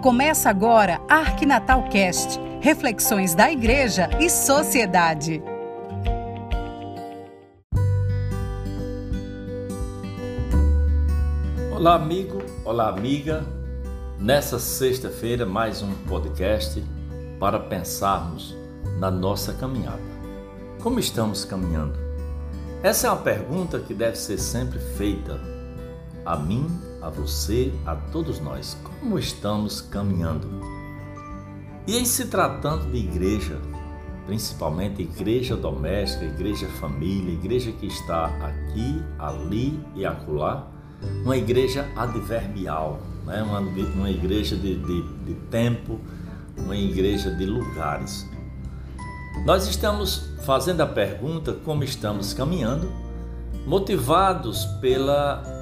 Começa agora Arquinatal Cast, reflexões da igreja e sociedade. Olá, amigo, olá, amiga. Nessa sexta-feira, mais um podcast para pensarmos na nossa caminhada. Como estamos caminhando? Essa é uma pergunta que deve ser sempre feita a mim, a você, a todos nós. Como estamos caminhando? E em se tratando de igreja, principalmente igreja doméstica, igreja família, igreja que está aqui, ali e acolá, uma igreja adverbial, né? uma, uma igreja de, de, de tempo, uma igreja de lugares. Nós estamos fazendo a pergunta como estamos caminhando, motivados pela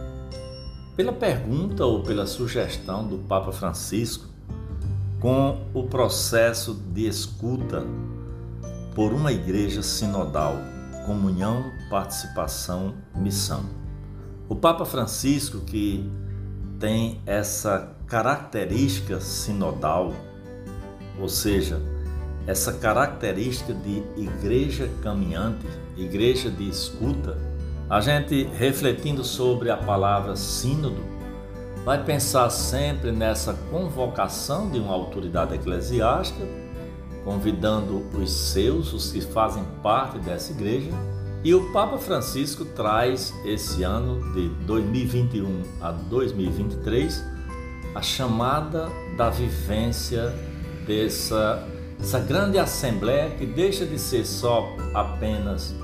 pela pergunta ou pela sugestão do Papa Francisco com o processo de escuta por uma igreja sinodal, comunhão, participação, missão. O Papa Francisco, que tem essa característica sinodal, ou seja, essa característica de igreja caminhante, igreja de escuta, a gente refletindo sobre a palavra sínodo, vai pensar sempre nessa convocação de uma autoridade eclesiástica, convidando os seus, os que fazem parte dessa igreja, e o Papa Francisco traz esse ano de 2021 a 2023 a chamada da vivência dessa essa grande assembleia que deixa de ser só apenas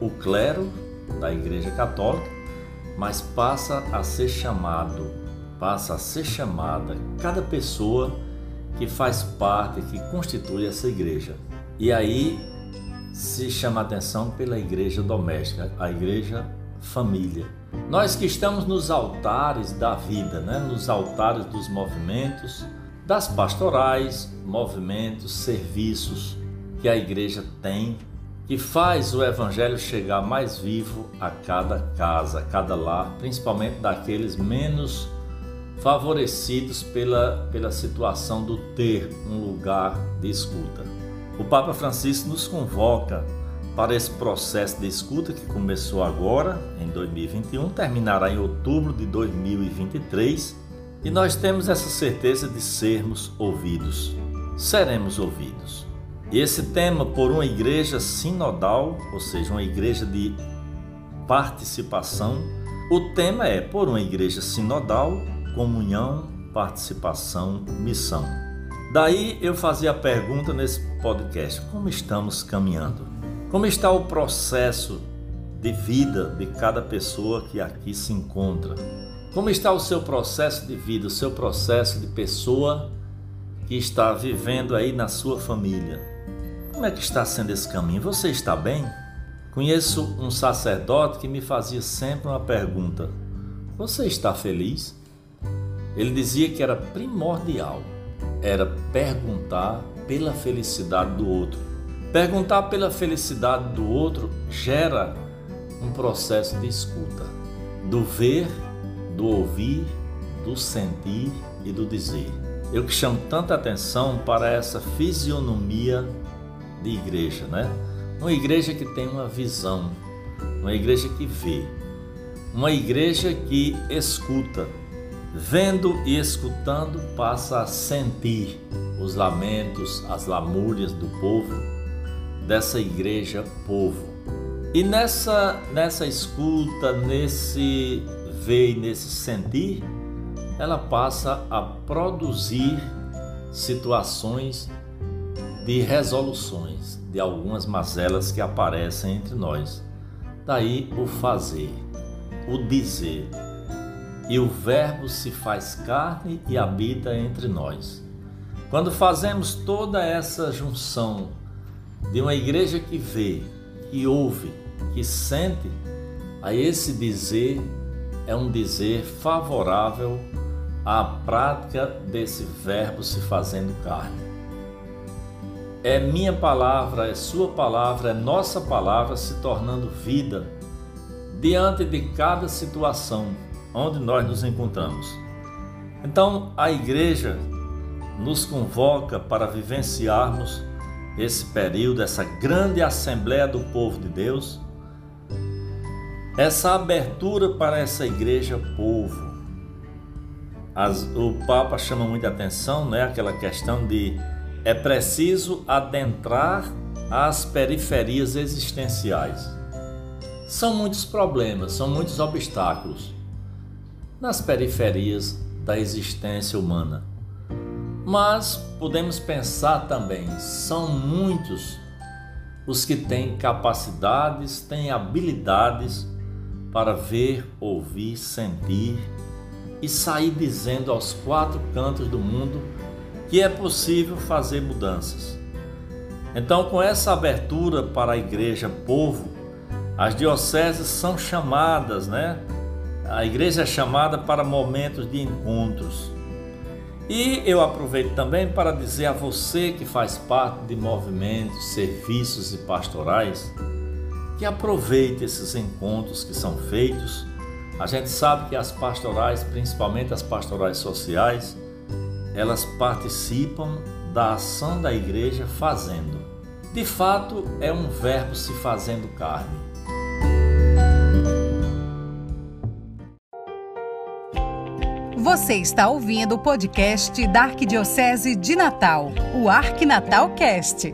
o clero da Igreja Católica, mas passa a ser chamado, passa a ser chamada cada pessoa que faz parte, que constitui essa igreja. E aí se chama a atenção pela igreja doméstica, a igreja família. Nós que estamos nos altares da vida, né? nos altares dos movimentos, das pastorais, movimentos, serviços que a igreja tem que faz o Evangelho chegar mais vivo a cada casa, a cada lar, principalmente daqueles menos favorecidos pela, pela situação do ter um lugar de escuta. O Papa Francisco nos convoca para esse processo de escuta que começou agora, em 2021, terminará em outubro de 2023, e nós temos essa certeza de sermos ouvidos. Seremos ouvidos. Esse tema, por uma igreja sinodal, ou seja, uma igreja de participação, o tema é por uma igreja sinodal, comunhão, participação, missão. Daí eu fazia a pergunta nesse podcast: como estamos caminhando? Como está o processo de vida de cada pessoa que aqui se encontra? Como está o seu processo de vida, o seu processo de pessoa que está vivendo aí na sua família? Como é que está sendo esse caminho? Você está bem? Conheço um sacerdote que me fazia sempre uma pergunta: Você está feliz? Ele dizia que era primordial, era perguntar pela felicidade do outro. Perguntar pela felicidade do outro gera um processo de escuta, do ver, do ouvir, do sentir e do dizer. Eu que chamo tanta atenção para essa fisionomia de igreja, né? Uma igreja que tem uma visão, uma igreja que vê, uma igreja que escuta. Vendo e escutando, passa a sentir os lamentos, as lamúrias do povo, dessa igreja povo. E nessa, nessa escuta, nesse ver e nesse sentir, ela passa a produzir situações de resoluções de algumas mazelas que aparecem entre nós. Daí o fazer, o dizer. E o Verbo se faz carne e habita entre nós. Quando fazemos toda essa junção de uma igreja que vê, que ouve, que sente, a esse dizer é um dizer favorável à prática desse Verbo se fazendo carne. É minha palavra, é sua palavra, é nossa palavra se tornando vida diante de cada situação onde nós nos encontramos. Então, a igreja nos convoca para vivenciarmos esse período, essa grande assembleia do povo de Deus, essa abertura para essa igreja povo. As, o Papa chama muita atenção, né? Aquela questão de é preciso adentrar as periferias existenciais. São muitos problemas, são muitos obstáculos nas periferias da existência humana. Mas podemos pensar também, são muitos os que têm capacidades, têm habilidades para ver, ouvir, sentir e sair dizendo aos quatro cantos do mundo que é possível fazer mudanças. Então, com essa abertura para a igreja povo, as dioceses são chamadas, né? A igreja é chamada para momentos de encontros e eu aproveito também para dizer a você que faz parte de movimentos, serviços e pastorais, que aproveite esses encontros que são feitos. A gente sabe que as pastorais, principalmente as pastorais sociais, elas participam da ação da igreja fazendo. De fato, é um verbo se fazendo carne. Você está ouvindo o podcast da Arquidiocese de Natal, o Arquinatal Cast.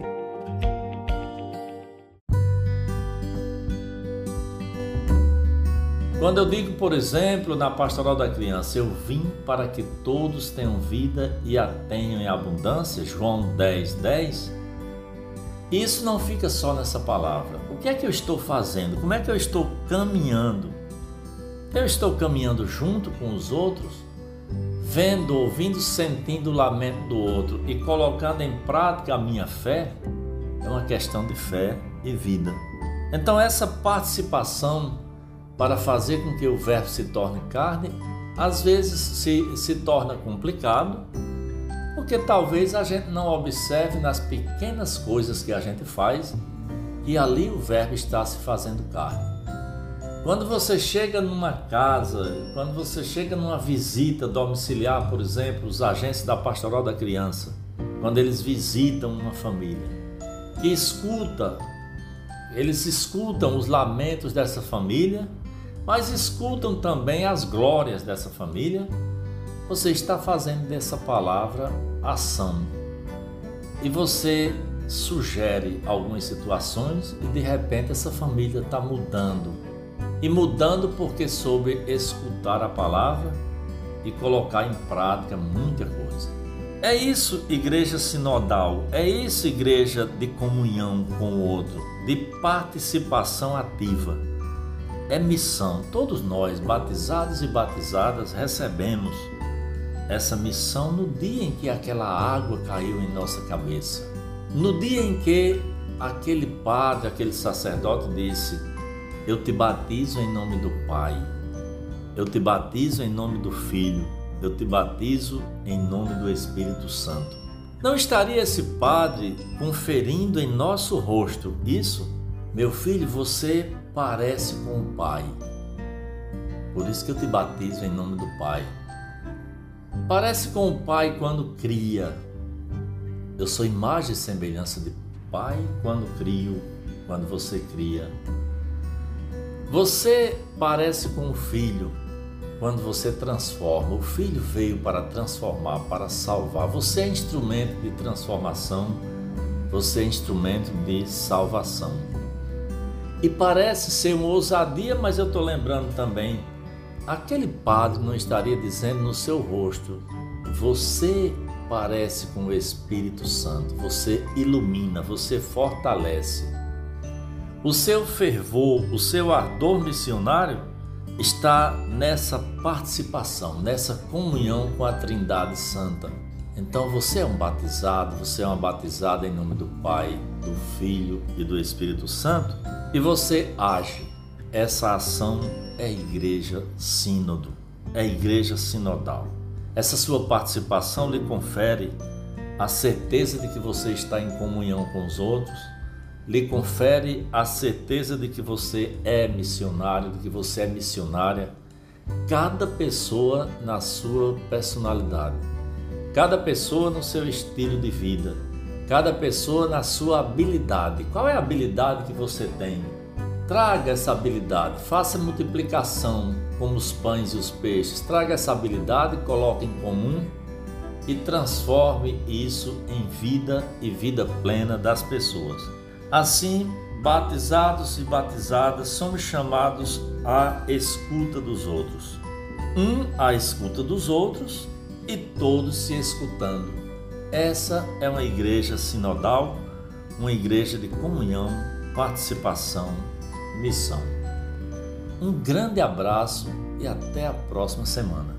Quando eu digo, por exemplo, na pastoral da criança, eu vim para que todos tenham vida e a tenham em abundância, João 10, 10, isso não fica só nessa palavra. O que é que eu estou fazendo? Como é que eu estou caminhando? Eu estou caminhando junto com os outros? vendo, ouvindo, sentindo o lamento do outro e colocando em prática a minha fé, é uma questão de fé e vida. Então, essa participação para fazer com que o Verbo se torne carne, às vezes se, se torna complicado, porque talvez a gente não observe nas pequenas coisas que a gente faz que ali o Verbo está se fazendo carne. Quando você chega numa casa, quando você chega numa visita domiciliar, por exemplo, os agentes da pastoral da criança, quando eles visitam uma família, que escuta, eles escutam os lamentos dessa família, mas escutam também as glórias dessa família, você está fazendo dessa palavra ação. E você sugere algumas situações e de repente essa família está mudando e mudando porque soube escutar a palavra e colocar em prática muita coisa. É isso, igreja sinodal, é isso, igreja de comunhão com o outro, de participação ativa. É missão. Todos nós, batizados e batizadas, recebemos essa missão no dia em que aquela água caiu em nossa cabeça. No dia em que aquele padre, aquele sacerdote disse: eu te batizo em nome do Pai. Eu te batizo em nome do Filho. Eu te batizo em nome do Espírito Santo. Não estaria esse Padre conferindo em nosso rosto isso? Meu filho, você parece com o Pai. Por isso que eu te batizo em nome do Pai. Parece com o Pai quando cria. Eu sou imagem e semelhança de Pai quando crio, quando você cria. Você parece com o filho quando você transforma. O filho veio para transformar, para salvar. Você é instrumento de transformação, você é instrumento de salvação. E parece ser uma ousadia, mas eu estou lembrando também, aquele padre não estaria dizendo no seu rosto: Você parece com o Espírito Santo, você ilumina, você fortalece. O seu fervor, o seu ardor missionário está nessa participação, nessa comunhão com a Trindade Santa. Então você é um batizado, você é uma batizada em nome do Pai, do Filho e do Espírito Santo e você age. Essa ação é igreja sínodo, é igreja sinodal. Essa sua participação lhe confere a certeza de que você está em comunhão com os outros lhe confere a certeza de que você é missionário, de que você é missionária, cada pessoa na sua personalidade. Cada pessoa no seu estilo de vida, cada pessoa na sua habilidade. Qual é a habilidade que você tem? Traga essa habilidade, faça multiplicação como os pães e os peixes. Traga essa habilidade, coloque em comum e transforme isso em vida e vida plena das pessoas. Assim, batizados e batizadas somos chamados à escuta dos outros. Um à escuta dos outros e todos se escutando. Essa é uma igreja sinodal, uma igreja de comunhão, participação, missão. Um grande abraço e até a próxima semana.